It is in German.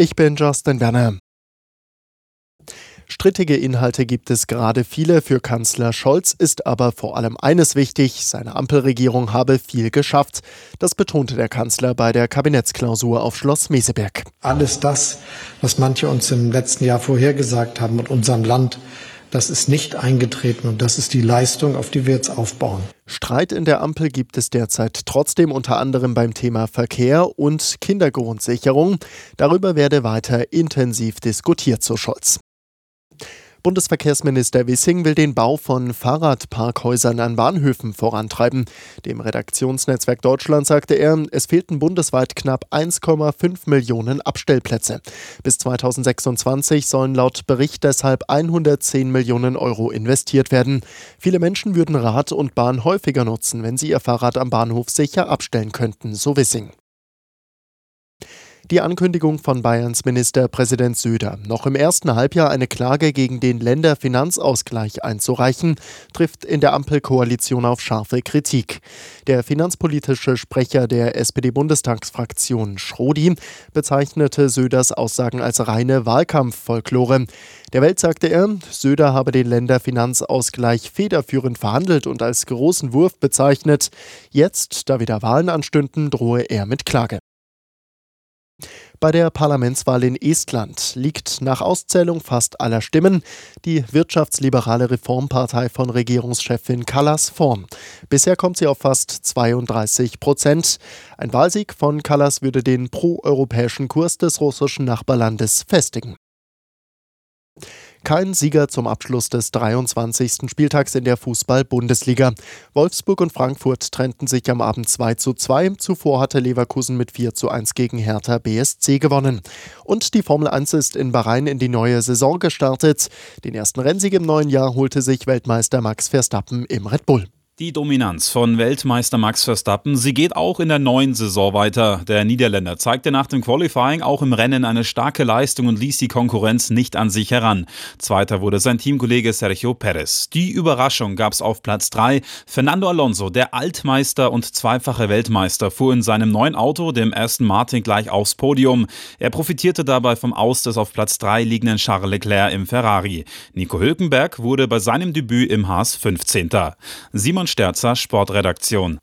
Ich bin Justin Werner. Strittige Inhalte gibt es gerade viele. Für Kanzler Scholz ist aber vor allem eines wichtig. Seine Ampelregierung habe viel geschafft. Das betonte der Kanzler bei der Kabinettsklausur auf Schloss Meseberg. Alles das, was manche uns im letzten Jahr vorhergesagt haben und unserem Land das ist nicht eingetreten und das ist die Leistung, auf die wir jetzt aufbauen. Streit in der Ampel gibt es derzeit trotzdem unter anderem beim Thema Verkehr und Kindergrundsicherung. Darüber werde weiter intensiv diskutiert, so Scholz. Bundesverkehrsminister Wissing will den Bau von Fahrradparkhäusern an Bahnhöfen vorantreiben. Dem Redaktionsnetzwerk Deutschland sagte er, es fehlten bundesweit knapp 1,5 Millionen Abstellplätze. Bis 2026 sollen laut Bericht deshalb 110 Millionen Euro investiert werden. Viele Menschen würden Rad und Bahn häufiger nutzen, wenn sie ihr Fahrrad am Bahnhof sicher abstellen könnten, so Wissing. Die Ankündigung von Bayerns Ministerpräsident Söder, noch im ersten Halbjahr eine Klage gegen den Länderfinanzausgleich einzureichen, trifft in der Ampelkoalition auf scharfe Kritik. Der finanzpolitische Sprecher der SPD-Bundestagsfraktion Schrodi bezeichnete Söders Aussagen als reine Wahlkampffolklore. Der Welt sagte er, Söder habe den Länderfinanzausgleich federführend verhandelt und als großen Wurf bezeichnet. Jetzt, da wieder Wahlen anstünden, drohe er mit Klage. Bei der Parlamentswahl in Estland liegt nach Auszählung fast aller Stimmen die wirtschaftsliberale Reformpartei von Regierungschefin Kallas vorn. Bisher kommt sie auf fast 32 Prozent. Ein Wahlsieg von Kallas würde den proeuropäischen Kurs des russischen Nachbarlandes festigen. Kein Sieger zum Abschluss des 23. Spieltags in der Fußball-Bundesliga. Wolfsburg und Frankfurt trennten sich am Abend 2 zu 2. Zuvor hatte Leverkusen mit 4 zu 1 gegen Hertha BSC gewonnen. Und die Formel 1 ist in Bahrain in die neue Saison gestartet. Den ersten Rennsieg im neuen Jahr holte sich Weltmeister Max Verstappen im Red Bull. Die Dominanz von Weltmeister Max Verstappen, sie geht auch in der neuen Saison weiter. Der Niederländer zeigte nach dem Qualifying auch im Rennen eine starke Leistung und ließ die Konkurrenz nicht an sich heran. Zweiter wurde sein Teamkollege Sergio Perez. Die Überraschung gab es auf Platz 3. Fernando Alonso, der Altmeister und zweifache Weltmeister, fuhr in seinem neuen Auto, dem ersten Martin, gleich aufs Podium. Er profitierte dabei vom Aus des auf Platz 3 liegenden Charles Leclerc im Ferrari. Nico Hülkenberg wurde bei seinem Debüt im Haas 15. Simon Sterzer, Sportredaktion.